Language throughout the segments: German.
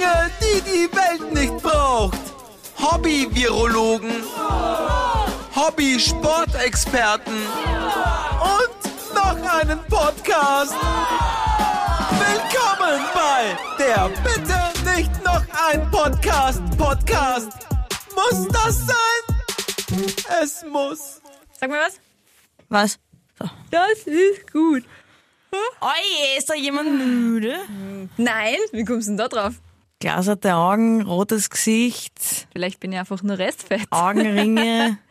Dinge, die die Welt nicht braucht. Hobby-Virologen, Hobby-Sportexperten und noch einen Podcast. Willkommen bei der Bitte nicht noch ein Podcast Podcast. Muss das sein? Es muss. Sag mal was. Was? Das ist gut. Oje, ist da jemand müde? Nein, wie kommst du denn da drauf? Glaserte Augen, rotes Gesicht, Vielleicht bin ich einfach nur Restfett. Augenringe.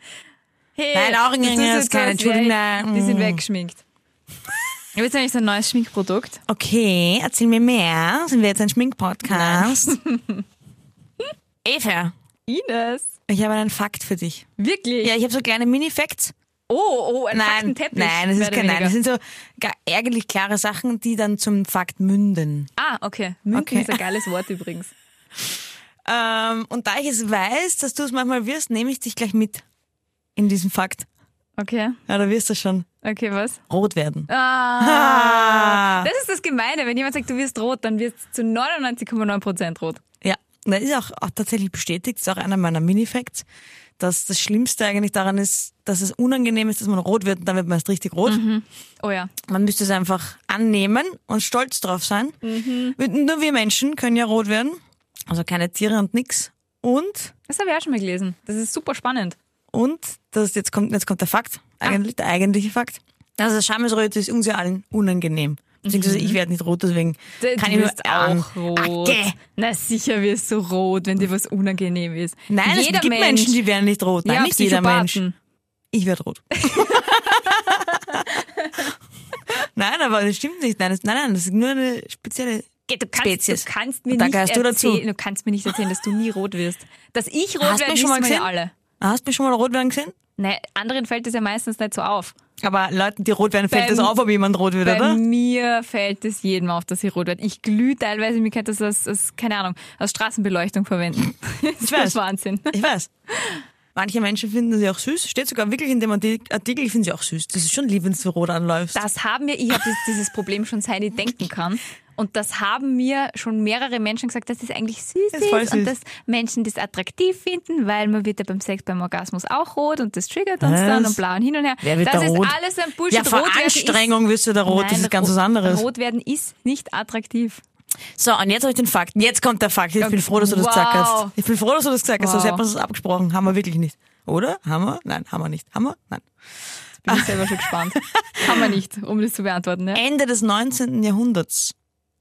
Hey, Nein, Augenringe das ist keine, Entschuldigung, nein. Die sind Mm. weggeschminkt. Ich habe jetzt eigentlich so ein neues Schminkprodukt. Okay, erzähl mir mehr. Sind wir jetzt ein Schminkpodcast? Eva, Ines. ich habe einen Fakt für dich. Wirklich? Ja, ich habe so kleine Mini-Facts. Oh, oh, ein Nein, nein, das ist kein, nein, das sind so gar ärgerlich klare Sachen, die dann zum Fakt münden. Ah, okay. Münken Okay. ist ein geiles Wort übrigens. Ähm, und da ich es weiß, dass du es manchmal wirst, nehme ich dich gleich mit in diesen Fakt. Okay. Ja, da wirst du schon Okay, was? rot werden. Ah. Ah. Das ist das Gemeine. Wenn jemand sagt, du wirst rot, dann wirst du zu 99,9% rot. Das ist auch, auch tatsächlich bestätigt, das ist auch einer meiner Mini-Facts, dass das Schlimmste eigentlich daran ist, dass es unangenehm ist, dass man rot wird und dann wird man erst richtig rot. Oh ja. Man müsste es einfach annehmen und stolz drauf sein. Nur wir Menschen können ja rot werden, also keine Tiere und nix. Und, Das habe ich auch schon mal gelesen. Das ist super spannend. und, das jetzt kommt, jetzt kommt der Fakt, eigentlich, der eigentliche Fakt. Also Schamesröte ist uns ja allen unangenehm. Beziehungsweise ich werde nicht rot, deswegen Du kann ich nur auch rot. Acke. Na sicher wirst du rot, wenn dir was unangenehm ist. Nein, jeder es gibt Mensch, Menschen, die werden nicht rot. Nein, ja, nicht jeder Mensch. Ich werde rot. nein, aber das stimmt nicht. Nein, das, nein, nein, das ist nur eine spezielle Du kannst, Spezies. du kannst mir nicht erzählen, dazu. du kannst mir nicht erzählen, dass du nie rot wirst. Dass ich rot werde, wissen wir ja alle. Hast du mich schon mal rot werden gesehen? Nee, anderen fällt es ja meistens nicht so auf. Aber Leuten, die rot werden, fällt Beim- das auf, ob jemand rot wird, Bei oder? mir fällt es jedem auf, dass ich rot werde. Ich glühe teilweise, mir könnte das als, als, keine Ahnung, als Straßenbeleuchtung verwenden. Das ist weiß. Wahnsinn. Ich weiß. Manche Menschen finden sie auch süß. Steht sogar wirklich in dem Artikel, ich finde sie auch süß. Das ist schon lieb, wenn du rot anläufst. Das haben wir, ich habe dieses Problem schon seit ich denken kann. Und das haben mir schon mehrere Menschen gesagt, dass das eigentlich süß Das ist, ist süß. und dass Menschen das attraktiv finden, weil man wird ja beim Sex, beim Orgasmus auch rot und das triggert uns Was? dann und bla und hin und her. Wer wird das da ist rot? alles ein Bullshit. ja, vor Rot Anstrengung wirst du da rot. Ist, das Nein, ist ganz was anderes. Rot werden ist nicht attraktiv. So, und jetzt habe ich den Fakt. Jetzt kommt der Fakt. Ich bin froh, dass du das Wow. gesagt hast. Ich bin froh, dass du das gesagt hast. Sonst Wow. hätten wir das abgesprochen. Haben wir wirklich nicht. Oder? Haben wir? Nein, haben wir nicht. Haben wir? Nein. Bin ich selber schon gespannt. Kann man nicht, um das zu beantworten. Ja? Ende des 19. Jahrhunderts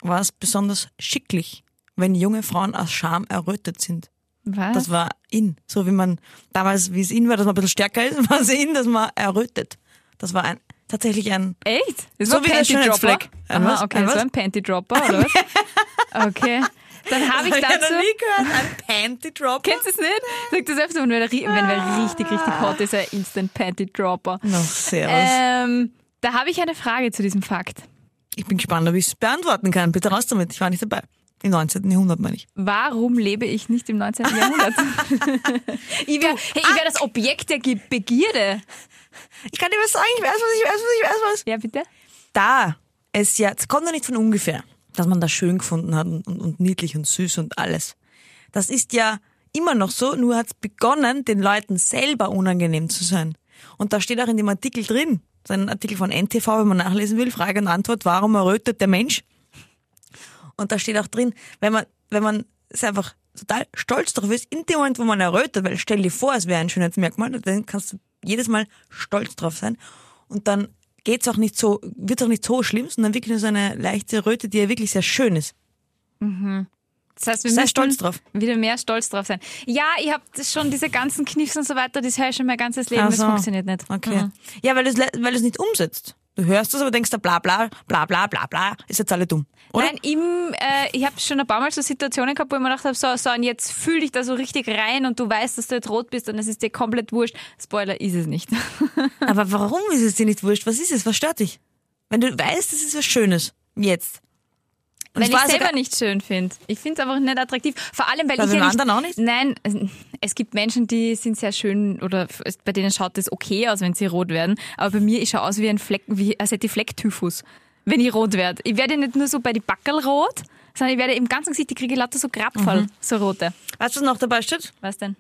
war es besonders schicklich, wenn junge Frauen aus Scham errötet sind. Was? Das war in. So wie man damals, wie es in war, dass man ein bisschen stärker ist, war es in, dass man errötet. Das war ein, tatsächlich ein, Echt? Das So war wie der Panty Dropper? Schönheitsfleck. Ein was? Aha, okay, Ein das was? war ein Panty Dropper, oder was? Okay. Dann habe ich dazu... noch nie gehört, ein Panty Drop. Kennst du es nicht? Sag das öfter, wenn wer, wenn wer richtig, richtig hot ist, ein Instant Panty Dropper. No, servus. Ähm, da habe ich eine Frage zu diesem Fakt. Ich bin gespannt, ob ich es beantworten kann. Bitte raus damit. Ich war nicht dabei. Im 19. Jahrhundert, meine ich. Warum lebe ich nicht im 19. Jahrhundert? ich wäre hey, ich wär das Objekt der Begierde. Ich kann dir was sagen. Ich weiß was, ich weiß was, ich weiß was. Ja, bitte? Da es ja, es kommt doch nicht von ungefähr, dass man das schön gefunden hat und, und, und niedlich und süß und alles. Das ist ja immer noch so, nur hat es begonnen, den Leuten selber unangenehm zu sein. Und da steht auch in dem Artikel drin, so ein Artikel von NTV, wenn man nachlesen will, Frage und Antwort, warum errötet der Mensch? Und da steht auch drin, wenn man, wenn man es einfach total stolz drauf ist, in dem Moment, wo man errötet, weil stell dir vor, es wäre ein Schönheitsmerkmal, dann kannst du jedes Mal stolz drauf sein. Und dann geht's auch nicht so, wird auch nicht so schlimm, sondern wirklich nur so eine leichte Röte, die ja wirklich sehr schön ist. Das heißt, wir Sei müssen stolz drauf. wieder mehr stolz drauf sein. Ja, ich habe schon diese ganzen Kniffs und so weiter, das höre ich schon mein ganzes Leben, Ach das funktioniert nicht. Okay. Mhm. Ja, weil du es weil nicht umsetzt. Du hörst es, aber denkst da bla bla, bla bla bla bla, ist jetzt alle dumm. Oder? Nein, im, äh, ich habe schon ein paar Mal so Situationen gehabt, wo ich mir gedacht habe, so, so, und jetzt fühl dich da so richtig rein und du weißt, dass du jetzt rot bist und es ist dir komplett wurscht. Spoiler ist es nicht. Aber warum ist es dir nicht wurscht? Was ist es? Was stört dich? Wenn du weißt, es ist was Schönes. Jetzt. Und Weil es war ich selber nicht schön finde. Ich finde es einfach nicht attraktiv. Vor allem, weil Bei ich den ja nicht, anderen auch nicht? Nein, es gibt Menschen, die sind sehr schön oder bei denen schaut es okay aus, wenn sie rot werden. Aber bei mir, ich schaue aus wie ein Fleck, wie, als hätte ich Flecktyphus, wenn ich rot werde. Ich werde nicht nur so bei die Backel rot, sondern ich werde im ganzen Gesicht, ich kriege lauter so Grabfall, so rote. Weißt du, was noch dabei steht? Was denn?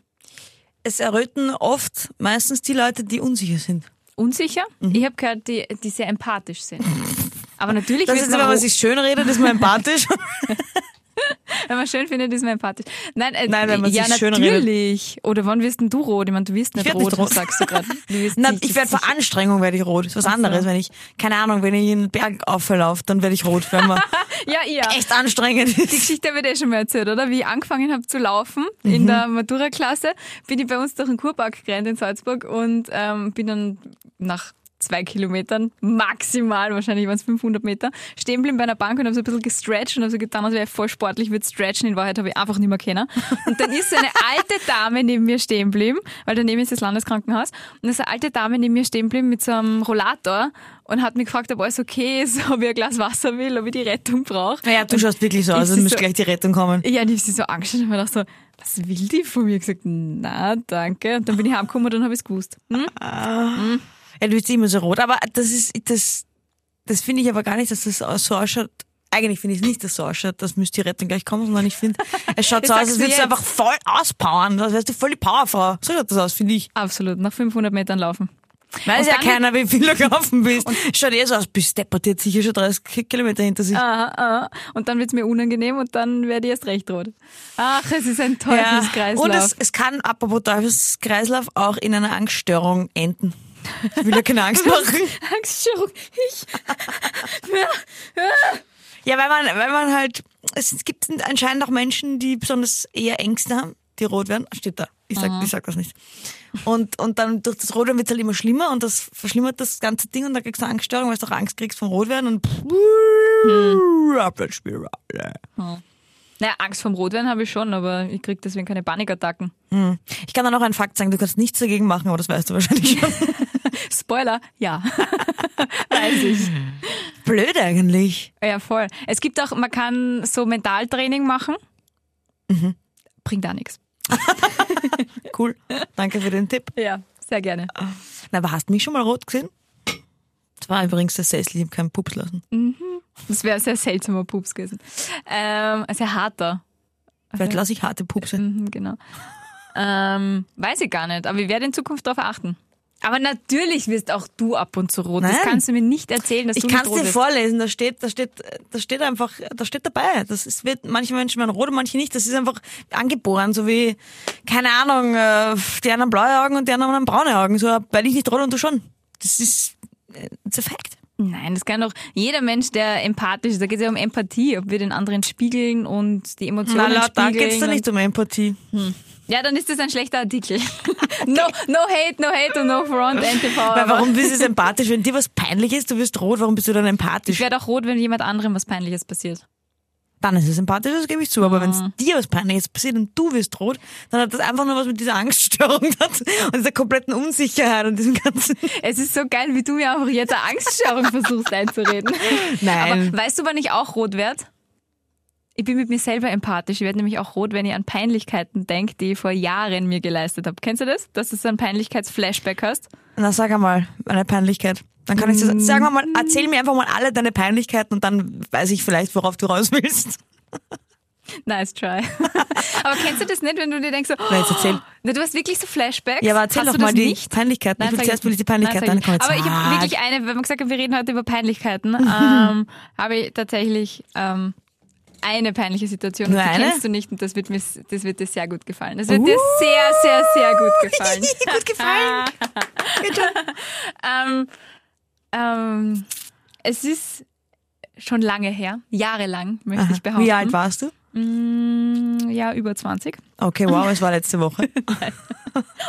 Es erröten oft meistens die Leute, die unsicher sind. Unsicher? Mhm. Ich habe gehört, die, die sehr empathisch sind. Aber natürlich, Das ist, noch wenn man sich schön redet, ist man empathisch. wenn man schön findet, ist man empathisch. Nein, äh, Nein, wenn man ja, sich schön redet. natürlich. Oder wann wirst denn du rot? Ich meine, du wirst nicht werd rot, nicht rot. sagst du gerade. Sicher- ich werde vor Anstrengung werde ich rot. Ist was anderes, wenn ich, keine Ahnung, wenn ich in den Berg auflaufe, dann werde ich rot, wenn man Ja, ja. echt anstrengend Die ist. Geschichte habe ich dir schon mal erzählt, oder? Wie ich angefangen habe zu laufen Mhm. in der Matura-Klasse, bin ich bei uns durch den Kurpark gerannt in Salzburg und ähm, bin dann nach zwei Kilometern, maximal, wahrscheinlich waren es 500 Meter, stehen geblieben bei einer Bank und habe so ein bisschen gestretcht und habe so getan, als wäre ich voll sportlich, würde stretchen. In Wahrheit habe ich einfach nicht mehr kennen. Und dann ist so eine alte Dame neben mir stehen geblieben, weil daneben ist das Landeskrankenhaus. Und da ist eine alte Dame neben mir stehen geblieben mit so einem Rollator und hat mich gefragt, ob alles okay ist, ob ich ein Glas Wasser will, ob ich die Rettung brauche. Naja, du schaust wirklich so aus, als müsste so- gleich die Rettung kommen. Ja, und ich hab sie so angeschaut und mir gedacht so, was will die von mir? Ich gesagt, na, danke. Und dann bin ich heimgekommen und dann habe ich es gewusst. Hm? Ja, du bist immer so rot, aber das ist, das, das finde ich aber gar nicht, dass das so ausschaut. Eigentlich finde ich es nicht, dass es so ausschaut, dass müsste die Rettung gleich kommen, sondern ich finde, es schaut so Das aus, als würdest du einfach voll auspowern, als wärst du voll die Powerfrau. So schaut das aus, finde ich. Absolut, nach 500 Metern laufen. Weiß Und ja keiner, wie viel du gelaufen bist. Schaut eh so aus, bist deppert, hat sicher schon 30 Kilometer hinter sich. Aha, aha. Und dann wird's mir unangenehm und dann werde ich erst recht rot. Ach, es ist ein Ja. Teufelskreislauf. Und es, es kann, apropos Teufelskreislauf, auch in einer Angststörung enden. Ich will ja keine Angst machen. Angststörung. Ich. Ja, weil man, weil man halt, es gibt anscheinend auch Menschen, die besonders eher Ängste haben, die rot werden. Steht da. Ich sag, ich sag das nicht. Und, und dann durch das Rotwerden wird es halt immer schlimmer und das verschlimmert das ganze Ding und dann kriegst du eine Angststörung, weil du auch Angst kriegst vom Rotwerden und hm. Abwärtsspirale. Naja, Angst vom Rotwein habe ich schon, aber ich krieg deswegen keine Panikattacken. Ich kann da noch einen Fakt sagen, du kannst nichts dagegen machen, aber das weißt du wahrscheinlich schon. Spoiler, ja. Weiß ich. Blöd eigentlich. Ja, voll. Es gibt auch, man kann so Mentaltraining machen. Mhm. Bringt da nichts. Cool. Danke für den Tipp. Ja, sehr gerne. Na, aber hast du mich schon mal rot gesehen? Das war übrigens der Sessel, ich habe keinen Pups lassen. Das wäre ein sehr seltsamer Pups gewesen. Ähm, ein sehr harter. Vielleicht lasse ich harte Pupse. Mhm, genau. Ähm, weiß ich gar nicht, aber ich werde in Zukunft darauf achten. Aber natürlich wirst auch du ab und zu rot. Das Nein. kannst du mir nicht erzählen, dass Ich du kann nicht es rot dir wirst. vorlesen, da steht, da steht, da steht einfach, da steht dabei. Das ist, wird, manche Menschen werden rot und manche nicht. Das ist einfach angeboren, so wie, keine Ahnung, äh, die einen haben blaue Augen und die anderen haben braune Augen. So, weil ich nicht rot und du schon. Das ist, äh, it's a fact. Nein, das kann doch jeder Mensch, der empathisch ist. Da geht es ja um Empathie, ob wir den anderen spiegeln und die Emotionen Na, laut da spiegeln. geht's da nicht um Empathie. Ja, dann ist das ein schlechter Artikel. no, no hate, no hate und no front, NTV. Weil warum bist du empathisch? Wenn dir was peinlich ist, du wirst rot, warum bist du dann Ich empathisch? werde auch rot, wenn jemand anderem was Peinliches passiert. Dann ist es empathisch, das gebe ich zu. Aber wenn Mhm. es dir was Peinliches passiert und du wirst rot, dann hat das einfach nur was mit dieser Angststörung und dieser kompletten Unsicherheit und diesem ganzen... Es ist so geil, wie du mir einfach jetzt eine Angststörung versuchst einzureden. Nein. Aber weißt du, wann ich auch rot werde? Ich bin mit mir selber empathisch. Ich werde nämlich auch rot, wenn ich an Peinlichkeiten denke, die ich vor Jahren mir geleistet habe. Kennst du das? Dass du so ein Peinlichkeitsflashback hast? Na, sag einmal, eine Peinlichkeit. Dann kann ich das, sag mal, erzähl mir einfach mal alle deine Peinlichkeiten und dann weiß ich vielleicht, worauf du raus willst. Nice try. aber kennst du das nicht, wenn du dir denkst so, Na, jetzt erzähl. Na, du hast wirklich so Flashbacks? Ja, aber erzähl Hast doch mal die nicht? Peinlichkeiten. Ich will zuerst will ich die Peinlichkeiten, Nein, ich Aber ich habe wirklich eine, wenn wir gesagt haben, wir reden heute über Peinlichkeiten, ähm, habe ich tatsächlich ähm, eine peinliche Situation. Nur die eine? kennst du nicht und das wird, mir, das wird dir sehr gut gefallen. Das wird dir sehr, sehr, sehr gut gefallen. gut gefallen. Ähm, ähm, es ist schon lange her, jahrelang, möchte ich behaupten. Wie alt warst du? Mm, Ja, über 20. Okay, wow, es war letzte Woche.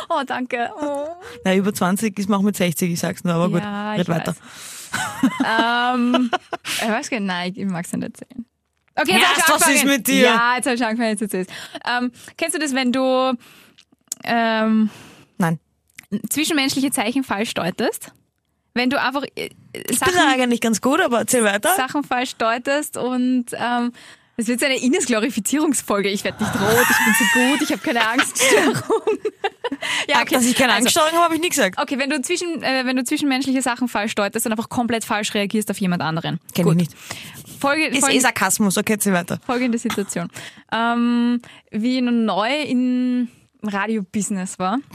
Oh, danke. Oh. Na, über 20 ist man auch mit 60, ich sag's nur, aber gut, Ja, red ich weiter. weiß. ähm, ich weiß gar nicht, nein, ich mag es nicht erzählen. Okay, jetzt Ja, hab ich was ist mit dir? Ja, jetzt habe ich angefangen, jetzt erzählst ähm, Kennst du das, wenn du ähm, Nein. zwischenmenschliche Zeichen falsch deutest? Wenn du einfach äh, Ich bin Sachen, da eigentlich ganz gut, aber erzähl weiter. Sachen falsch deutest und ähm, es wird so eine Ines-Glorifizierungsfolge. Ich werde nicht rot, ich bin so gut, ich habe keine Angststörung. ja, Dass ich keine Also, Angststörung habe, habe ich nie gesagt. Okay, wenn du, zwischen, äh, wenn du zwischenmenschliche Sachen falsch deutest und einfach komplett falsch reagierst auf jemand anderen. Kenn ich Gut. nicht. Folge, Ist eh folgende, Sarkasmus, okay, zieh weiter. folgende Situation. Ähm, wie ich neu im Radio-Business war.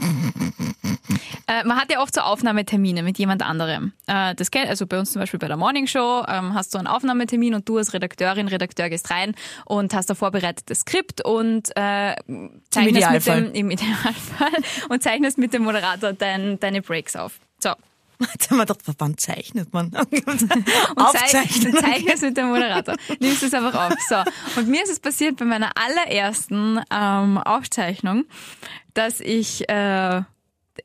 Äh, man hat ja oft so Aufnahmetermine mit jemand anderem. Äh, das kennt, also bei uns zum Beispiel bei der Morning Show ähm, hast du einen Aufnahmetermin und du als Redakteurin, Redakteur gehst rein und hast ein vorbereitetes Skript und äh, zeichnest mit Idealfall. dem, im Idealfall und zeichnest mit dem Moderator dein, deine Breaks auf. So. Jetzt haben wir gedacht, wann zeichnet man? und Aufzeichnen. zeig es mit dem Moderator. Nimmst es einfach auf. So. Und mir ist es passiert bei meiner allerersten ähm, Aufzeichnung, dass ich, äh,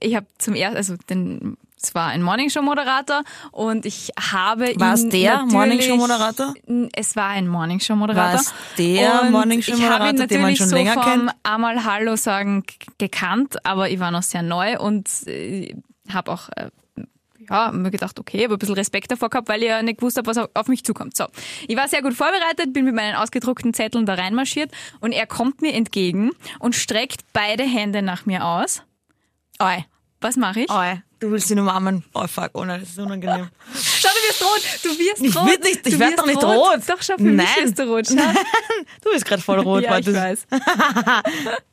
ich habe zum ersten, also den, es war ein Morningshow-Moderator und ich habe War es ihn der natürlich- Morningshow-Moderator? Es war ein Morningshow-Moderator. War der Morningshow-Moderator, ich habe ihn den man schon so länger kennt? einmal Hallo sagen gekannt, aber ich war noch sehr neu und äh, habe auch äh, ja, mir gedacht, okay, aber ein bisschen Respekt davor gehabt, weil ich ja nicht gewusst habe, was auf- mich zukommt. So, ich war sehr gut vorbereitet, bin mit meinen ausgedruckten Zetteln da reinmarschiert und er kommt mir entgegen und streckt beide Hände nach mir aus. Oi, Was mache ich? oi, du willst ihn umarmen. Oh fuck, oh nein, das ist unangenehm. Schau, du wirst rot! Du wirst Ich rot! werd nicht- ich du werd wirst doch nicht rot. Doch, schau, für mich Nein. wirst du rot. Schau. Du bist gerade voll rot. Ja, ich weiß.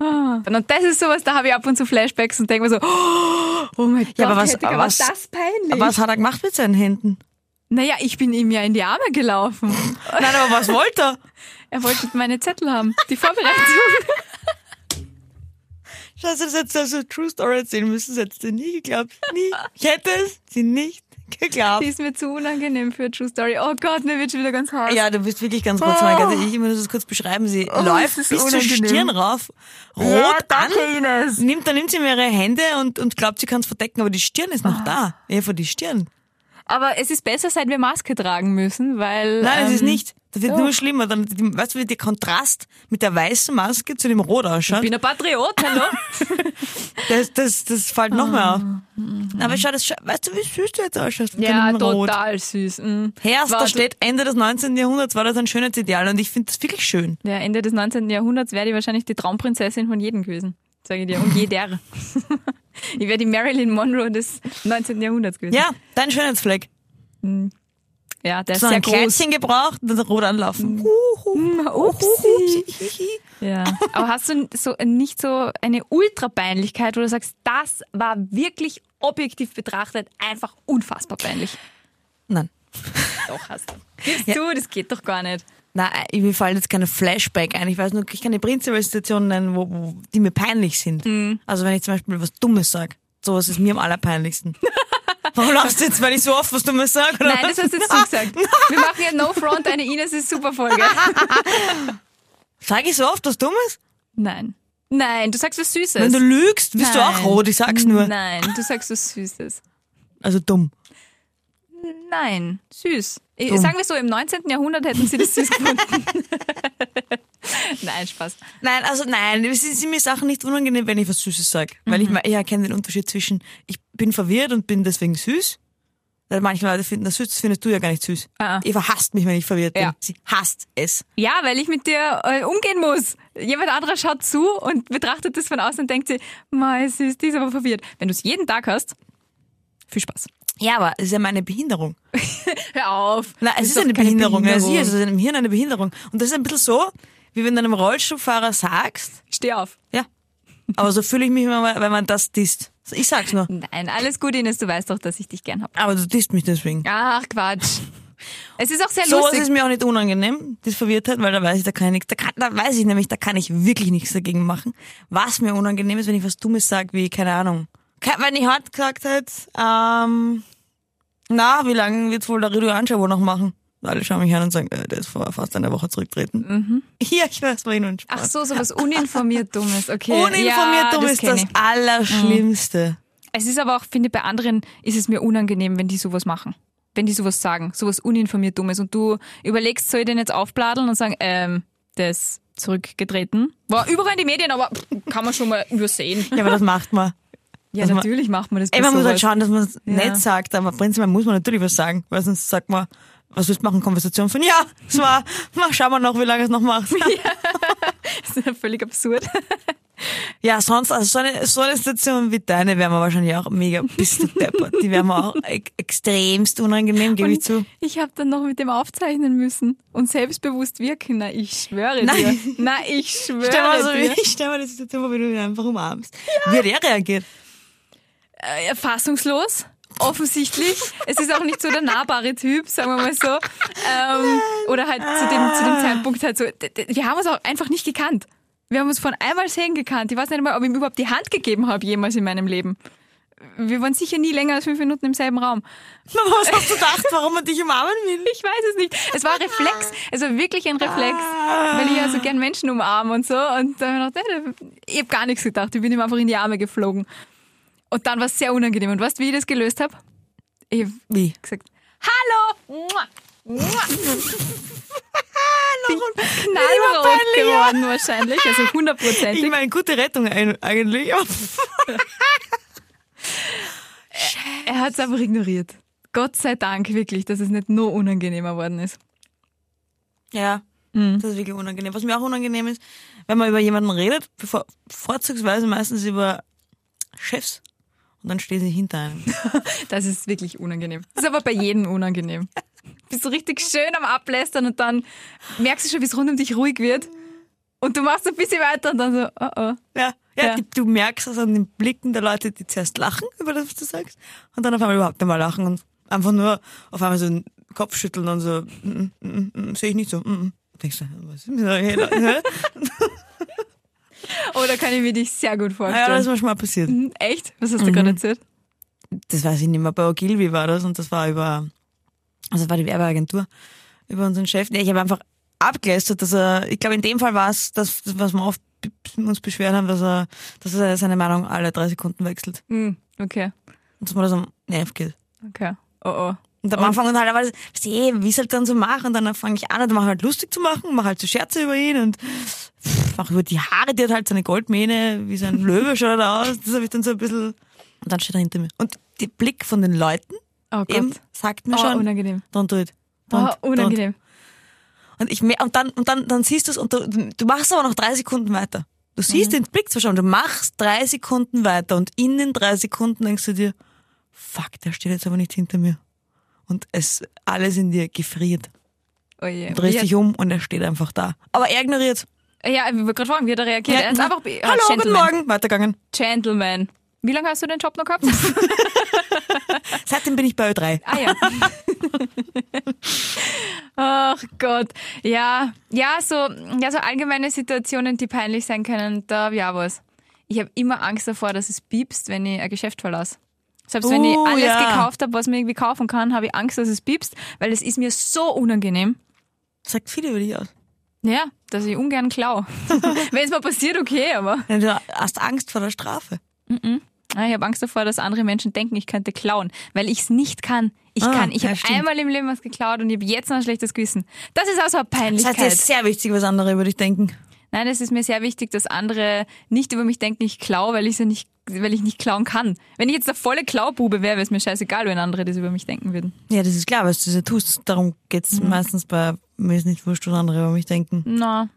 Ah. und das ist sowas, da habe ich ab und zu Flashbacks und denke mir so, oh mein Gott, aber was- aber war was- das peinlich. Was hat er gemacht mit seinen Händen? Naja, ich bin ihm ja in die Arme gelaufen. Nein, aber was wollte er? Er wollte meine Zettel haben, die Vorbereitung. Scheiße, das hättest du also True Story erzählen müssen, das hättest du nie geglaubt. Nie. Ich hätte es sie nicht geglaubt. Die ist mir zu unangenehm für True Story. Oh Gott, mir wird schon wieder ganz heiß. Ja, du bist wirklich ganz kurz. Also ich muss das kurz beschreiben. Sie läuft das bis zur. Stirn rauf, rot Ja, an. Ines. Nimmt, dann nimmt sie mir ihre Hände und, und glaubt, sie kann es verdecken, aber die Stirn ist noch da. Ja, vor die Stirn. Aber es ist besser, seit wir Maske tragen müssen, weil... Nein, es ähm, ist nicht. Das wird doch. nur schlimmer. Dann, weißt du, wie der Kontrast mit der weißen Maske zu dem Rot Ich ausschaut? bin ein Patriot, hallo? Das, das, das fällt noch mehr auf. Aber schau, das, weißt du, wie süß du jetzt ausschaust? ja, deinem Rot. total süß. Mhm. Herst, da steht Ende des 19. Jahrhunderts war das ein Schönheitsideal und ich finde das wirklich schön. Ja, Ende des 19. Jahrhunderts wäre die wahrscheinlich die Traumprinzessin von jedem gewesen, sage ich dir. Und jeder. ich wäre die Marilyn Monroe des 19. Jahrhunderts gewesen. Ja, dein Schönheitsfleck. Ja der ist So sehr ein groß. Kleidchen gebraucht und dann rot anlaufen. Upsi. Ja. Aber hast du so nicht so eine Ultra-Peinlichkeit, wo du sagst, das war wirklich objektiv betrachtet einfach unfassbar peinlich? Nein. Doch, hast du. Gibst du, das geht doch gar nicht. Nein, mir fallen jetzt keine Flashback ein. Ich weiß nur, ich kann die prinzipielle Situationen nennen, wo, wo, die mir peinlich sind. Mhm. Also wenn ich zum Beispiel was Dummes sage. Sowas ist mir am allerpeinlichsten. Warum lachst du jetzt, weil ich so oft was Dummes sage? oder Nein, das hast jetzt du gesagt. Wir machen ja No Front, eine Ines ist super Folge. Sag ich so oft was Dummes? Nein. Nein, du sagst was Süßes. Wenn du lügst, bist du auch Nein. rot, ich sag's nur. Nein, du sagst was Süßes. Also dumm. Nein, süß. Dumm. Sagen wir so, im 19. Jahrhundert hätten sie das süß gefunden. Nein, Spaß. Nein, also nein, es sind mir Sachen nicht unangenehm, wenn ich was Süßes sage. Weil Mhm. ich, ich erkenne den Unterschied zwischen, ich bin verwirrt und bin deswegen süß. Weil manche Leute finden das süß, das findest du ja gar nicht süß. Ah. Eva hasst mich, wenn ich verwirrt bin. Ja. Sie hasst es. Ja, weil ich mit dir äh, umgehen muss. Jemand anderer schaut zu und betrachtet das von außen und denkt sich, mei, süß, die ist aber verwirrt. Wenn du es jeden Tag hast, viel Spaß. Ja, aber es ist ja meine Behinderung. Hör auf. Nein, es ist, doch eine keine Behinderung. Ja, sie ist Behinderung. es ist im Hirn eine Behinderung. Und das ist ein bisschen so, wie wenn du einem Rollstuhlfahrer sagst, Steh auf. ja. Aber so fühle ich mich immer, wenn man das disst. Ich sag's nur. Nein, alles gut, Ines, du weißt doch, dass ich dich gern hab. Aber du disst mich deswegen. Ach, Quatsch. Es ist auch sehr Sowas lustig. ist mir auch nicht unangenehm, das Verwirrtheit, weil da weiß ich, da kann ich nichts, da, kann, da weiß ich nämlich, da kann ich wirklich nichts dagegen machen. Was mir unangenehm ist, wenn ich was Dummes sage, wie, keine Ahnung. Wenn ich heute gesagt hätte, ähm, na, wie lange wird's wohl der Radio Anschau noch machen? Alle schauen mich an und sagen, äh, der ist vor fast einer Woche zurücktreten. Ja, ich weiß, war nur ein Spaß. Ach so, sowas uninformiert Dummes, okay. Uninformiert ja, dumm das ist das. Allerschlimmste. Es ist aber auch, finde ich, bei anderen ist es mir unangenehm, wenn die sowas machen. Wenn die sowas sagen, sowas uninformiert Dummes. Und du überlegst, soll ich den jetzt aufbladeln und sagen, ähm, der ist zurückgetreten. War überall in die Medien, aber kann man schon mal übersehen. Ja, aber das macht man. Ja, dass man- natürlich macht man das Ey, man muss halt schauen, dass man es Ja. nicht sagt, aber prinzipiell muss man natürlich was sagen, weil sonst sagt man, was willst du machen? Konversation von, ja, es war, mal schauen wir noch, wie lange es noch macht. Das ist ja völlig absurd. Ja, sonst, also so eine, so eine Situation wie deine wäre mir wahrscheinlich auch mega bis deppert. Die wäre mir auch e extremst unangenehm, gebe ich zu. Ich habe dann noch mit dem aufzeichnen müssen und selbstbewusst wirken. Na, ich schwöre Nein. dir. Na, ich schwöre Stell mal so, dir. ich stell mal die Situation vor, wie du ihn einfach umarmst. Wie hat er reagiert? Äh, fassungslos. Offensichtlich. Es ist auch nicht so der nahbare Typ, sagen wir mal so. Ähm, oder halt zu dem, zu dem Zeitpunkt halt so. Wir haben uns auch einfach nicht gekannt. Wir haben uns von einmal sehen gekannt. Ich weiß nicht mal, ob ich ihm überhaupt die Hand gegeben habe, jemals in meinem Leben. Wir waren sicher nie länger als fünf Minuten im selben Raum. Na, was hast du gedacht, warum er dich umarmen will? Ich weiß es nicht. Es war ein Reflex. Es war wirklich ein Reflex. Weil ich ja so gern Menschen umarme und so. Und dann hab ich gedacht, ich habe gar nichts gedacht. Ich bin ihm einfach in die Arme geflogen. Und dann war es sehr unangenehm. Und weißt du, wie ich das gelöst habe? Ich hab Wie? gesagt, Hallo! Mua, mua. Bin knallrot geworden wahrscheinlich, also Ich hundertprozentig. meine, gute Rettung eigentlich. Er hat es einfach ignoriert. Gott sei Dank wirklich, dass es nicht nur unangenehmer worden ist. Ja, Mhm. das ist wirklich unangenehm. Was mir auch unangenehm ist, wenn man über jemanden redet, bevor, vorzugsweise meistens über Chefs. Und dann stehen sie hinter einem. Das ist wirklich unangenehm. Das ist aber bei jedem unangenehm. Bist du richtig schön am Ablästern und dann merkst du schon, wie es rund um dich ruhig wird. Und du machst ein bisschen weiter und dann so, oh oh. Ja, ja, Ja. Du merkst es an den Blicken der Leute, die zuerst lachen über das, was du sagst, und dann auf einmal überhaupt nicht mehr lachen und einfach nur auf einmal so den Kopf schütteln und so, mm, mm, mm, mm, sehe ich nicht so. Mm, mm. Denkst du, was ist Hä? Oh, da kann ich mir dich sehr gut Ja, vorstellen. das ist mir schon mal passiert. Mhm, Echt? Was hast du gerade erzählt? Das weiß ich nicht mehr. Bei Ogilvy war das und das war über, also das war die Werbeagentur, über unseren Chef. Nee, ich habe einfach abgelästert, dass er, ich glaube in dem Fall war es, das, was wir oft uns beschwert haben, dass er, dass er seine Meinung alle drei Sekunden wechselt. Hm, okay, Und dass man das am Nerv geht. okay. Oh oh. Und am Anfang und halt, aber eh, wie es halt dann so mache, und dann fange ich an, und dann mache ich halt lustig zu machen, mache halt so Scherze über ihn und mache über die Haare, die hat halt seine Goldmähne, wie so ein Löwe schaut er aus, das habe ich dann so ein bisschen, und dann steht er hinter mir. Und der Blick von den Leuten Oh eben sagt mir oh, schon, unangenehm. don't do it. Oh, Don't, don't. unangenehm. Und ich und dann und dann dann siehst du es und du, du machst aber noch drei Sekunden weiter. Du siehst den Blick zwar schon, du machst drei Sekunden weiter und in den drei Sekunden denkst du dir, fuck, der steht jetzt aber nicht hinter mir. Und es alles in dir gefriert. Oh je. Du drehst dich um und er steht einfach da. Aber er ignoriert. Ja, ich wollte gerade fragen, wie hat er reagiert? er ist einfach Hallo, guten Gentleman. Morgen. Weitergegangen. Gentleman. Wie lange hast du den Job noch gehabt? Seitdem bin ich bei Ö3. ah ja. Ach Gott. Ja, ja, so, ja, so allgemeine Situationen, die peinlich sein können, da hab ich auch was. Ich habe immer Angst davor, dass es piepst, wenn ich ein Geschäft verlasse. Selbst wenn ich Oh, alles ja. gekauft habe, was man irgendwie kaufen kann, habe ich Angst, dass es piepst, weil es ist mir so unangenehm. Sagt viel über dich aus. Ja, dass ich ungern klau. wenn es mal passiert, okay, aber Ja, Du hast Angst vor der Strafe. Ah, Ich habe Angst davor, dass andere Menschen denken, ich könnte klauen, weil ich es nicht kann. Ich Ah, kann. Ich ja, habe einmal im Leben was geklaut und ich habe jetzt noch ein schlechtes Gewissen. Das ist auch so eine Das Peinlichkeit. heißt, dir ist sehr wichtig, was andere über dich denken. Nein, es ist mir sehr wichtig, dass andere nicht über mich denken, ich klaue, weil ich ja nicht, weil ich nicht klauen kann. Wenn ich jetzt der volle Klaubube wäre, wäre es mir scheißegal, wenn andere das über mich denken würden. Ja, das ist klar, was du so tust. Darum geht's meistens bei mir ist nicht wurscht, was andere über mich denken. Na.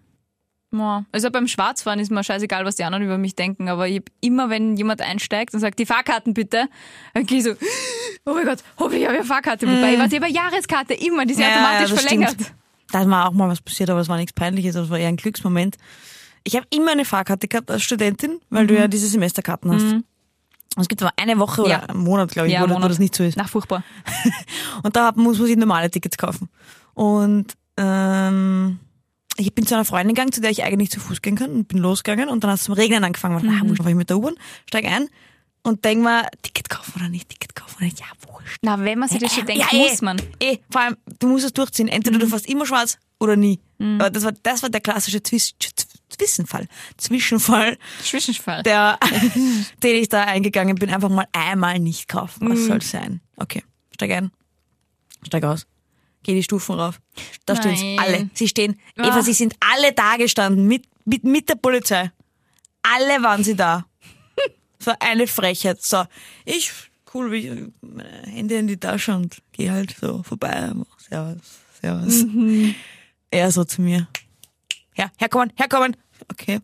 Na. Also beim Schwarzfahren ist mir scheißegal, was die anderen über mich denken, aber ich hab immer, wenn jemand einsteigt und sagt, die Fahrkarten bitte, dann gehe ich so, oh mein Gott, hoffentlich habe ich eine Fahrkarte mit bei. Ich habe eine Jahreskarte, immer, die ist automatisch das verlängert. stimmt. Da ist mir auch mal was passiert, aber es war nichts Peinliches, das war eher ein Glücksmoment. Ich habe immer eine Fahrkarte gehabt als Studentin, weil du ja diese Semesterkarten hast. Und es gibt aber eine Woche oder Ja. einen Monat, glaube ich, Ja, wo, Monat. das nicht so ist. Na, furchtbar. Und da muss man sich normale Tickets kaufen. Und ähm, ich bin zu einer Freundin gegangen, zu der ich eigentlich zu Fuß gehen kann und bin losgegangen und dann hat es zum Regnen angefangen. Und, ah, wurscht, fahr ich mit der U-Bahn, steig ein und denk mal, Ticket kaufen oder nicht, Ticket kaufen oder nicht, ja, wurscht. Na, wenn man sich das schon denkt, ja, eh, muss man. Eh, vor allem, du musst es durchziehen. Entweder du fährst immer schwarz oder nie. Aber das war, das war der klassische Zwisch Zwischenfall. Zwischenfall, Zwischenfall. der, den ich da eingegangen bin, einfach mal einmal nicht kaufen. Was soll's sein? Okay, steig ein, steig aus, geh die Stufen rauf. Da stehen Nein. alle. Sie stehen, Ah. Eva, sie sind alle da gestanden, mit, mit, mit der Polizei. Alle waren sie da. So eine Frechheit. So, ich, cool, wie ich, meine Hände in die Tasche und gehe halt so vorbei. Servus, servus. Er so zu mir. Ja, herkommen, herkommen. Okay.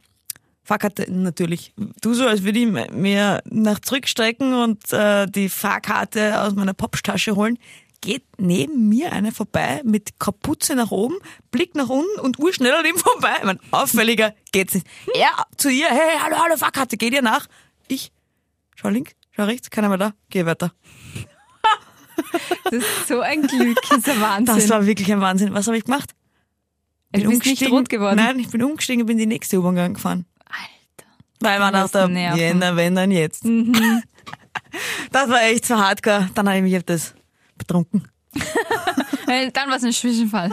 Fahrkarte natürlich. Du so, als würde ich mir nach zurückstrecken und äh, die Fahrkarte aus meiner Popstasche holen. Geht neben mir einer vorbei mit Kapuze nach oben, Blick nach unten und urschnell an ihm vorbei. Ich mein, auffälliger geht's nicht. Er zu ihr, hey, hallo, hallo, Fahrkarte, geht ihr nach? Ich, schau links, schau rechts, keiner mehr da, geh weiter. Das ist so ein Glück, ein Wahnsinn. Das war wirklich ein Wahnsinn. Was habe ich gemacht? Bist nicht umgestiegen. rot geworden. Nein, ich bin umgestiegen und bin die nächste U-Bahn gefahren. Alter. Weil man dachte, Nerven. wenn, wenn dann jetzt. Das war echt so hardcore. Dann habe ich mich auf das betrunken. Äh, Dann war es ein Zwischenfall.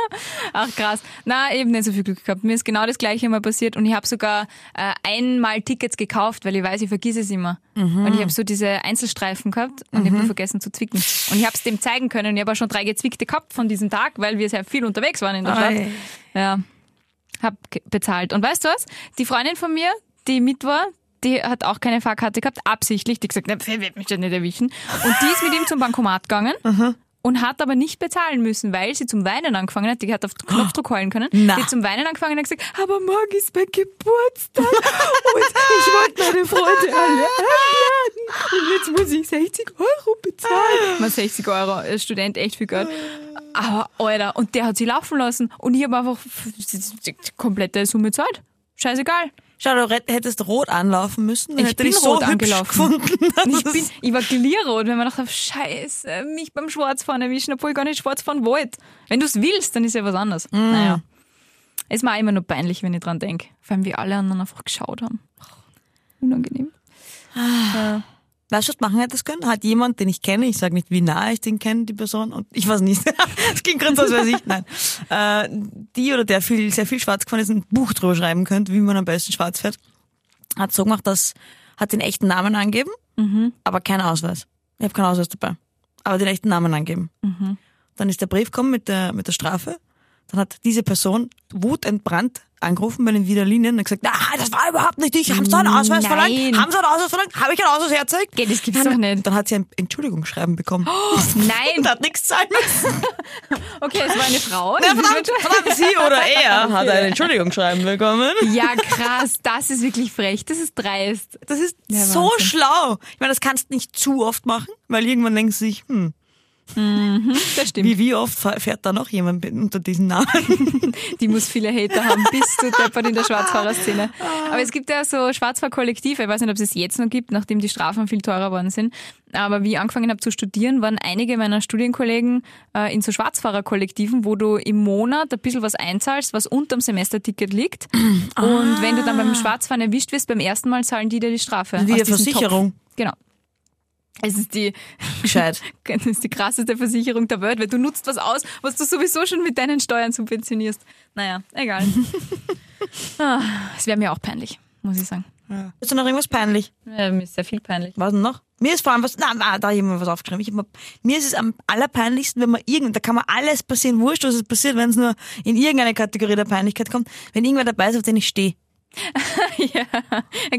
Ach krass. Na, eben nicht so viel Glück gehabt. Mir ist genau das gleiche mal passiert und ich habe sogar äh, einmal Tickets gekauft, weil ich weiß, ich vergesse es immer. Und ich habe so diese Einzelstreifen gehabt und ich habe vergessen zu zwicken. Und ich habe es dem zeigen können. Ich habe auch schon drei gezwickte gehabt von diesem Tag, weil wir sehr viel unterwegs waren in der Stadt. Ja, hab bezahlt. Und weißt du was? Die Freundin von mir, die mit war, die hat auch keine Fahrkarte gehabt, absichtlich. Die gesagt, "Na, wer wird mich denn nicht erwischen? Und die ist mit ihm zum Bankomat gegangen. Und hat aber nicht bezahlen müssen, weil sie zum Weinen angefangen hat. Die hat auf den Knopfdruck heulen können. Na. Die hat zum Weinen angefangen und hat gesagt, aber morgen ist mein Geburtstag und ich wollte meine Freunde alle einladen und jetzt muss ich 60 Euro bezahlen. Mal 60 Euro, als Student echt viel Geld. Aber, Alter, und der hat sie laufen lassen und ich habe einfach die komplette Summe zahlt. Scheißegal. Schau, du hättest rot anlaufen müssen. Dann Ich hätte bin ich so rot angelaufen. Ich, bin, ich war glierrot, wenn man dachte, scheiße, mich beim Schwarzfahren erwischen, obwohl ich gar nicht Schwarzfahren wollte. Wenn du es willst, dann ist ja was anderes. Naja. Ist mir auch immer nur peinlich, wenn ich dran denke. Vor allem, wie alle anderen einfach geschaut haben. Unangenehm. Ja. Weißt du, was machen hättest können? Hat jemand, den ich kenne, ich sage nicht, wie nah ich den kenne, die Person, und ich weiß nicht, das klingt gerade so, als weiß ich, nein, äh, die oder der viel, sehr viel schwarz gefahren ist, ein Buch drüber schreiben könnte, wie man am besten schwarz fährt, hat so gemacht, dass, hat den echten Namen angeben, aber keinen Ausweis. Ich habe keinen Ausweis dabei, aber den echten Namen angeben. Dann ist der Brief gekommen mit der, mit der Strafe, dann hat diese Person wutentbrannt angerufen bei den Wiener Linien und gesagt, na, das war überhaupt nicht ich, haben Sie da einen Ausweis Nein. verlangt? Haben Sie einen Ausweis verlangt? Habe ich einen Ausweis hergezeigt? Geht, das gibt's Dann- doch nicht. Dann hat sie ein Entschuldigungsschreiben bekommen. Nein. Und hat nichts zahlen müssen. Okay, es war eine Frau. Ja, verdammt, verdammt, sie oder er hat ein Entschuldigungsschreiben bekommen. Ja, krass, das ist wirklich frech. Das ist dreist. Das ist Ja, so schlau. Ich meine, das kannst du nicht zu oft machen, weil irgendwann denkst du sich, hm, Das stimmt. wie, wie oft fährt da noch jemand unter diesen Namen? Die muss viele Hater haben, bis zu deppert in der Schwarzfahrerszene. Aber es gibt ja so Schwarzfahrkollektive, ich weiß nicht, ob es es jetzt noch gibt, nachdem die Strafen viel teurer worden sind. Aber wie ich angefangen habe zu studieren, waren einige meiner Studienkollegen äh, in so Schwarzfahrerkollektiven, wo du im Monat ein bisschen was einzahlst, was unterm Semesterticket liegt. Und wenn du dann beim Schwarzfahren erwischt wirst, beim ersten Mal zahlen die dir die Strafe. Wie eine Versicherung. Topf. Genau. Es ist die, Gescheit. ist die krasseste Versicherung der Welt, weil du nutzt was aus, was du sowieso schon mit deinen Steuern subventionierst. Naja, egal. ah, es wäre mir auch peinlich, muss ich sagen. Ist da noch irgendwas peinlich? Ja, mir ist sehr viel peinlich. Was denn noch? Mir ist vor allem was, na, na da habe ich mir was aufgeschrieben. Ich hab, mal- mir ist es am allerpeinlichsten, wenn man irgend, da kann man alles passieren, wurscht, was es passiert, wenn es nur in irgendeine Kategorie der Peinlichkeit kommt, wenn irgendwer dabei ist, auf den ich stehe. ja,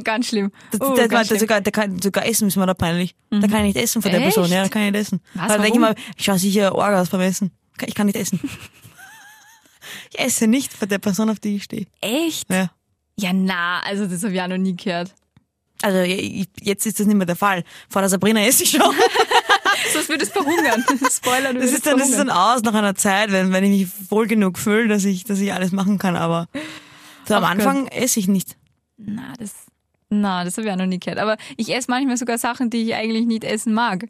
ganz schlimm. Das, Oh, der, ganz schlimm. sogar, der kann, sogar essen ist mir da peinlich. Da kann ich nicht essen von der Echt? Person. Ja, da kann ich nicht essen. Was, da denke ich mal, ich schaue sicher arg aus beim Essen. Ich kann nicht essen. ich esse nicht von der Person, auf die ich stehe. Echt? Ja. Ja, na, also das habe ich auch noch nie gehört. Also jetzt ist das nicht mehr der Fall. Vor der Sabrina esse ich schon. Sonst würde es verhungern. Spoiler, du Das würdest ist, dann, das ist dann verhungern. aus nach einer Zeit, wenn, wenn ich mich wohl genug fühle, dass ich, dass ich alles machen kann. Aber so am Anfang esse ich nicht. Na, das, na, das habe ich auch noch nie gehört. Aber ich esse manchmal sogar Sachen, die ich eigentlich nicht essen mag,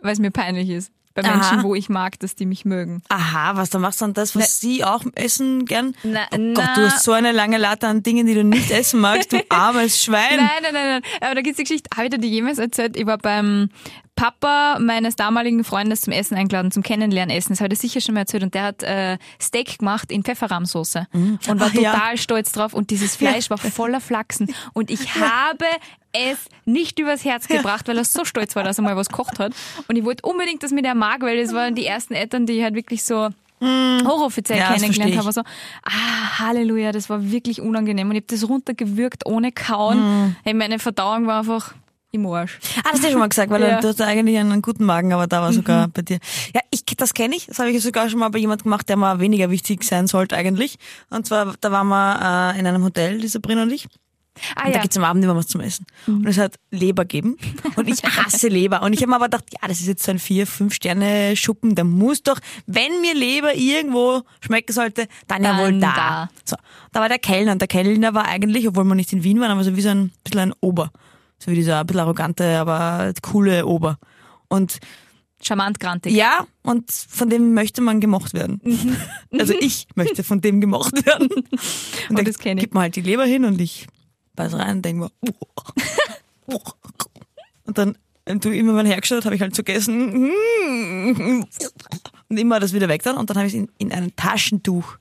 weil es mir peinlich ist. Bei Aha. Menschen, wo ich mag, dass die mich mögen. Aha, was, dann machst du dann das, was sie auch essen gern? Na, oh na. Gott, du hast so eine lange Latte an Dingen, die du nicht essen magst, du armes Schwein. Nein, nein, nein, nein. Aber da gibt's die Geschichte, habe ich dir die jemals erzählt? Ich war beim Papa meines damaligen Freundes zum Essen eingeladen, zum Kennenlernessen. Das habe ich dir sicher schon mal erzählt. Und der hat äh, Steak gemacht in Pfefferrahmsoße und war Ach, ja. total stolz drauf. Und dieses Fleisch war voller Flachsen. Und ich habe es nicht übers Herz gebracht, weil er so stolz war, dass er mal was kocht hat. Und ich wollte unbedingt, dass mir der mag, weil das waren die ersten Eltern, die ich halt wirklich so hochoffiziell Ja, das kennengelernt habe. So, ah, Halleluja, das war wirklich unangenehm. Und ich habe das runtergewürgt ohne Kauen. Hey, meine Verdauung war einfach im Arsch. Ah, das hast du schon mal gesagt, weil Ja. du hast eigentlich einen, guten Magen, aber da war sogar bei dir. Ja, ich, das kenne ich. Das habe ich sogar schon mal bei jemand gemacht, der mal weniger wichtig sein sollte eigentlich. Und zwar, da waren wir äh, in einem Hotel, die Sabrina und ich. Ah, und da ja. gibt's am Abend immer was zum Essen. Und es hat Leber geben. Und ich hasse Leber. Und ich habe mir aber gedacht, ja, das ist jetzt so ein vier, fünf Sterne Schuppen. Da muss doch, wenn mir Leber irgendwo schmecken sollte, dann, ja wohl Dann da. da. So, da war der Kellner. Und der Kellner war eigentlich, obwohl wir nicht in Wien waren, aber so wie so ein bisschen ein Ober. So wie dieser ein bisschen arrogante, aber coole Ober. Und Charmant grantig. ja, und von dem möchte man gemocht werden. Also ich möchte von dem gemocht werden. Und, Und dann das kenn ich. gibt man halt die Leber hin und ich beiß rein und denke mir, und dann und du immer mal hergeschaut, habe ich halt so gegessen und immer das wieder weg dann und dann habe ich es in, in ein Taschentuch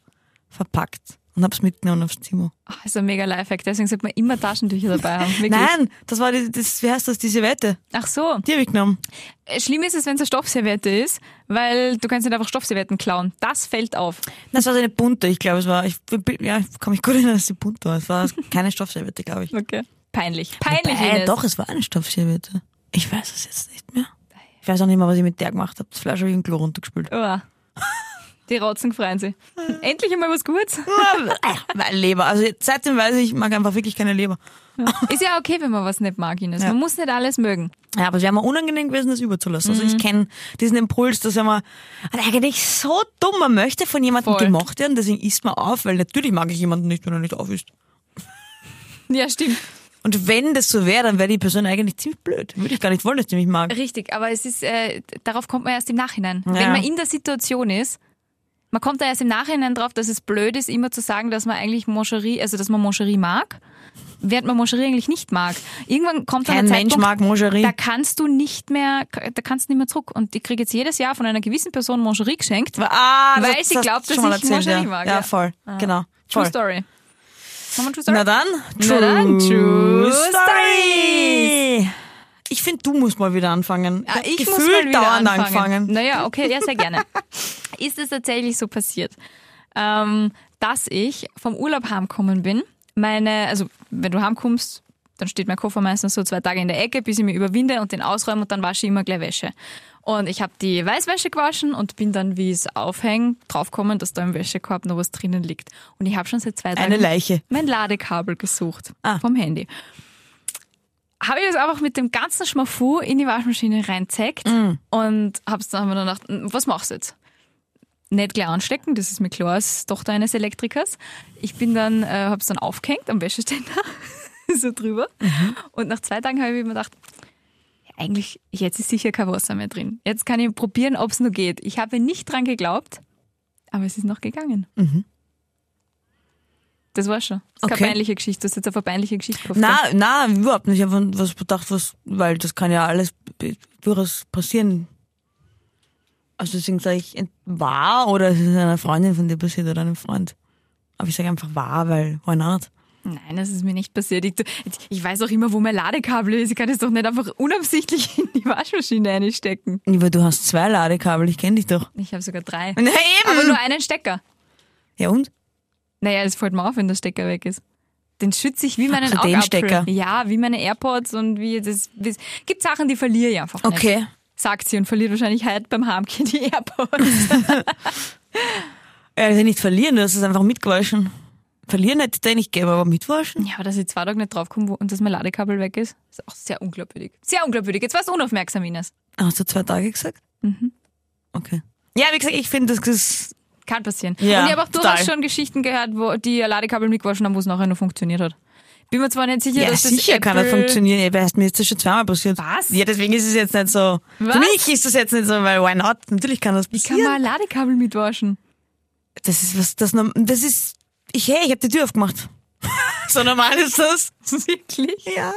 verpackt und habe es mitgenommen aufs Zimmer. Ah, ist ein mega Lifehack. Deswegen sollte man immer Taschentücher dabei haben. Wirklich. Nein, das war die, das, wie heißt das, die Serviette. Ach so. Die habe ich genommen. Äh, Schlimm ist es, wenn es eine Stoffserviette ist, weil du kannst nicht einfach Stoffservietten klauen. Das fällt auf. Das war so eine bunte, ich glaube, es war, ich, ja, ich kann mich gut erinnern, dass sie bunt war. Es war keine Stoffserviette, glaube ich. Okay. Peinlich. Peinlich, Wobei, Ines. doch, es war eine Stoffserviette. Ich weiß es jetzt nicht mehr. Ich weiß auch nicht mehr, was ich mit der gemacht habe. Das Fleisch habe ich den Klo runtergespült. Uah. Die Rotzen freuen sich. Endlich einmal was Gutes. Weil Leber. Also seitdem weiß ich, ich mag einfach wirklich keine Leber. Ist ja okay, wenn man was nicht mag, Ines. Man muss nicht alles mögen. Ja, aber es wäre mir unangenehm gewesen, das überzulassen. Also ich kenne diesen Impuls, dass wenn man eigentlich so dumm, man möchte von jemandem Voll. gemocht werden, deswegen isst man auf, weil natürlich mag ich jemanden nicht, wenn er nicht auf ist. Ja, stimmt. Und wenn das so wäre, dann wäre die Person eigentlich ziemlich blöd. Würde ich gar nicht wollen, dass die mich mag. Richtig, aber es ist, äh, darauf kommt man erst im Nachhinein. Ja. Wenn man in der Situation ist, man kommt da erst im Nachhinein drauf, dass es blöd ist, immer zu sagen, dass man eigentlich Moncherie, also dass man Moncherie mag, während man Moncherie eigentlich nicht mag. Irgendwann kommt dann Kein ein Mensch Zeitpunkt, mag Moncherie. da kannst du nicht mehr, da kannst du nicht mehr zurück. Und ich kriege jetzt jedes Jahr von einer gewissen Person Moncherie geschenkt. Ah, Weil das sie glaubt, du dass ich erzählt, Moncherie ja. mag, Ja, ja. voll. Genau. True Voll. Story. True Story? Na dann, Na dann, True Story. Ich finde, du musst mal wieder anfangen. Ah, ich Gefühlt muss mal wieder dauernd anfangen. anfangen. Naja, okay, ja, sehr gerne. ist es tatsächlich so passiert, ähm, dass ich vom Urlaub heimgekommen bin. Meine, also wenn du heimkommst, dann steht mein Koffer meistens so zwei Tage in der Ecke, bis ich mich überwinde und den ausräume und dann wasche ich immer gleich Wäsche. Und ich habe die Weißwäsche gewaschen und bin dann, wie es aufhängt, draufgekommen, dass da im Wäschekorb noch was drinnen liegt. Und ich habe schon seit zwei Tagen Eine Leiche. mein Ladekabel gesucht Ah. vom Handy. Habe ich das einfach mit dem ganzen Schmafu in die Waschmaschine reinzeckt Mm. und hab's dann, hab mir dann gedacht, "Hm, was machst du jetzt? Nicht gleich anstecken, das ist mir klar als Tochter eines Elektrikers. Ich bin dann, äh, hab's dann aufgehängt am Wäscheständer, so drüber. Mhm. Und nach zwei Tagen habe ich mir gedacht, eigentlich, jetzt ist sicher kein Wasser mehr drin. Jetzt kann ich probieren, ob es noch geht. Ich habe nicht dran geglaubt, aber es ist noch gegangen. Das war schon. Das ist Okay. keine peinliche Geschichte. Du hast jetzt auf eine peinliche Geschichte gehofft. Na, na, überhaupt nicht. Ich habe was gedacht, was, weil das kann ja alles durchaus passieren. Also deswegen sage ich war oder es ist einer Freundin von dir passiert oder einem Freund. Aber ich sage einfach war, weil why not? Nein, das ist mir nicht passiert. Ich, ich weiß auch immer, wo mein Ladekabel ist. Ich kann es doch nicht einfach unabsichtlich in die Waschmaschine einstecken. Aber du hast zwei Ladekabel, ich kenne dich doch. Ich habe sogar drei. Na Aber eben! nur einen Stecker. Ja und? Naja, es fällt mir auf, wenn der Stecker weg ist. Den schütze ich wie meinen so, den Augapfel. Stecker. Ja, wie meine AirPods und wie das. Wie, gibt Sachen, die verliere ich einfach nicht. Sagt sie und verliert wahrscheinlich heute beim Heimgehen die AirPods. Ja, also nicht verlieren, hast es einfach mitgewaschen. Verlieren hätte ich nicht gegeben, aber mitwaschen? Ja, aber dass ich zwei Tage nicht draufkomme wo- und dass mein Ladekabel weg ist, ist auch sehr unglaubwürdig. Sehr unglaubwürdig. Jetzt warst du unaufmerksam, Ines. Hast du zwei Tage gesagt? Mhm. Okay. Ja, wie gesagt, ich finde, das ist Kann passieren. Ja, und ich habe auch durchaus total. schon Geschichten gehört, wo die Ladekabel mitgewaschen haben, wo es nachher noch funktioniert hat. Bin mir zwar nicht sicher, Ja, dass das sicher kann das funktionieren. Ja, weißt, mir ist das schon zweimal passiert. Was? Ja, deswegen ist es jetzt nicht so. Was? Für mich ist das jetzt nicht so, weil why not? Natürlich kann das Wie kann passieren. man ein Ladekabel mitwaschen? das ist was, das, das ist, ich, hey, ich habe die Tür aufgemacht. so normal ist das. Wirklich? Ja.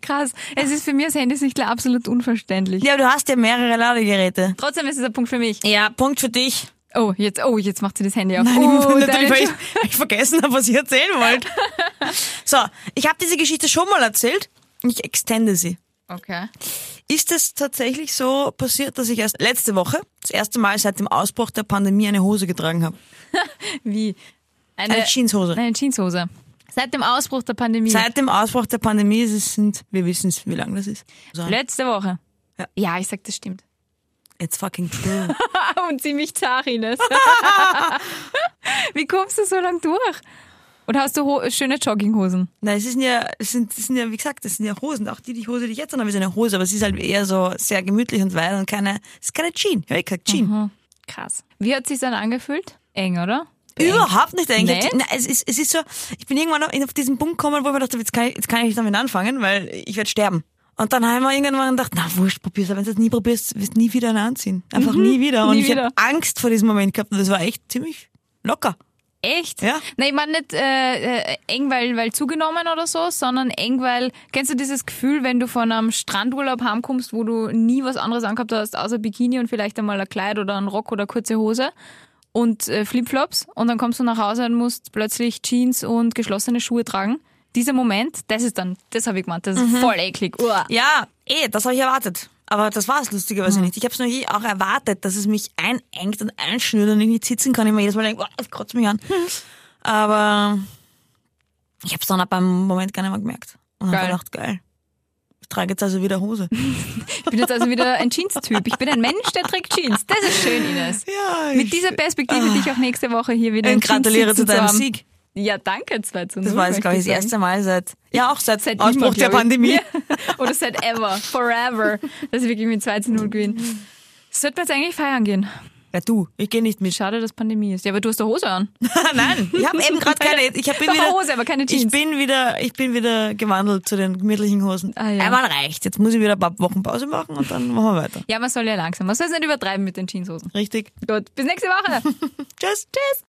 Krass. Es ist für mich als Handysichtler absolut unverständlich. Ja, du hast ja mehrere Ladegeräte. Trotzdem ist es ein Punkt für mich. Ja, Punkt für dich. Oh, jetzt, oh, jetzt macht sie das Handy auf. Nein, oh, ich, natürlich, weil ich, weil ich vergessen habe, was ich erzählen wollte. so, ich habe diese Geschichte schon mal erzählt. Ich extende sie. Okay. Ist es tatsächlich so passiert, dass ich erst letzte Woche das erste Mal seit dem Ausbruch der Pandemie eine Hose getragen habe? Wie? Eine, Eine Jeanshose. Eine Jeanshose. Seit dem Ausbruch der Pandemie. Seit dem Ausbruch der Pandemie ist es sind, wir wissen es, wie lange das ist. So, Letzte Woche. Ja. ja, ich sag, das stimmt. it's fucking true. Und ziemlich zart, Ines. Wie kommst du so lang durch? Oder hast du schöne Jogginghosen? Nein, es sind ja, es sind, es sind ja, wie gesagt, es sind ja Hosen. Auch die, die Hose, die ich jetzt habe, ist eine Hose, aber es ist halt eher so sehr gemütlich und weit und keine, es ist keine Jean. Ja, ich gesagt Jean. Krass. Wie hat sich dann angefühlt? Eng, oder? Überhaupt nicht eigentlich. Nee? Nein, es, ist, es ist so, ich bin irgendwann auf diesen Punkt gekommen, wo ich mir dachte, jetzt kann ich, jetzt kann ich nicht damit anfangen, weil ich werde sterben. Und dann haben wir irgendwann gedacht, na wurscht, probier's, aber wenn du das nie probierst, wirst du nie wieder einen anziehen. Einfach nie wieder. Und Mhm. nie ich habe Angst vor diesem Moment gehabt und das war echt ziemlich locker. Echt? Ja. Nein, ich meine nicht äh, äh, eng, weil, weil zugenommen oder so, sondern eng, weil, kennst du dieses Gefühl, wenn du von einem Strandurlaub heimkommst, wo du nie was anderes angehabt hast, außer Bikini und vielleicht einmal ein Kleid oder ein Rock oder kurze Hose und äh, Flipflops und dann kommst du nach Hause und musst plötzlich Jeans und geschlossene Schuhe tragen. Dieser Moment, das ist dann, das habe ich gemeint, das ist Mhm. voll eklig. Uah. Ja, eh, das habe ich erwartet. Aber das war es lustigerweise nicht. Ich habe es natürlich auch erwartet, dass es mich einengt und einschnürt und ich nicht sitzen kann. Ich mir jedes Mal denke, oh, kotzt mich an. Aber ich habe es dann ab einem Moment gar nicht mehr gemerkt. Und habe gedacht, geil. Ich trage jetzt also wieder Hose. Ich bin jetzt also wieder ein Jeans-Typ. Ich bin ein Mensch, der trägt Jeans. Das ist schön, Ines. Ja, Mit dieser Perspektive dich auch nächste Woche hier wieder ich in Jeans gratuliere zu deinem haben. Sieg. Ja, danke, 2 zu 0. Das war jetzt, glaube ich, das sagen. erste Mal seit, ja, auch seit, Seit Ausbruch immer, der ich. Pandemie. Ja. Oder seit ever, forever, dass ich wirklich mit 2 zu 0 gewinne. Sollten wir jetzt eigentlich feiern gehen? Ja, du, ich gehe nicht mit. Schade, dass Pandemie ist. Ja, aber du hast eine Hose an. Nein, ich habe eben gerade keine, ich hab, bin Doch, wieder, Hose, aber keine ich Jeans. bin wieder, ich bin wieder gewandelt zu den gemütlichen Hosen. Ah, ja. Einmal reicht. Jetzt muss ich wieder ein paar Wochen Pause machen und dann machen wir weiter. Ja, man soll ja langsam. Man soll es nicht übertreiben mit den Jeanshosen. Richtig. Gut, bis nächste Woche. Tschüss. Tschüss.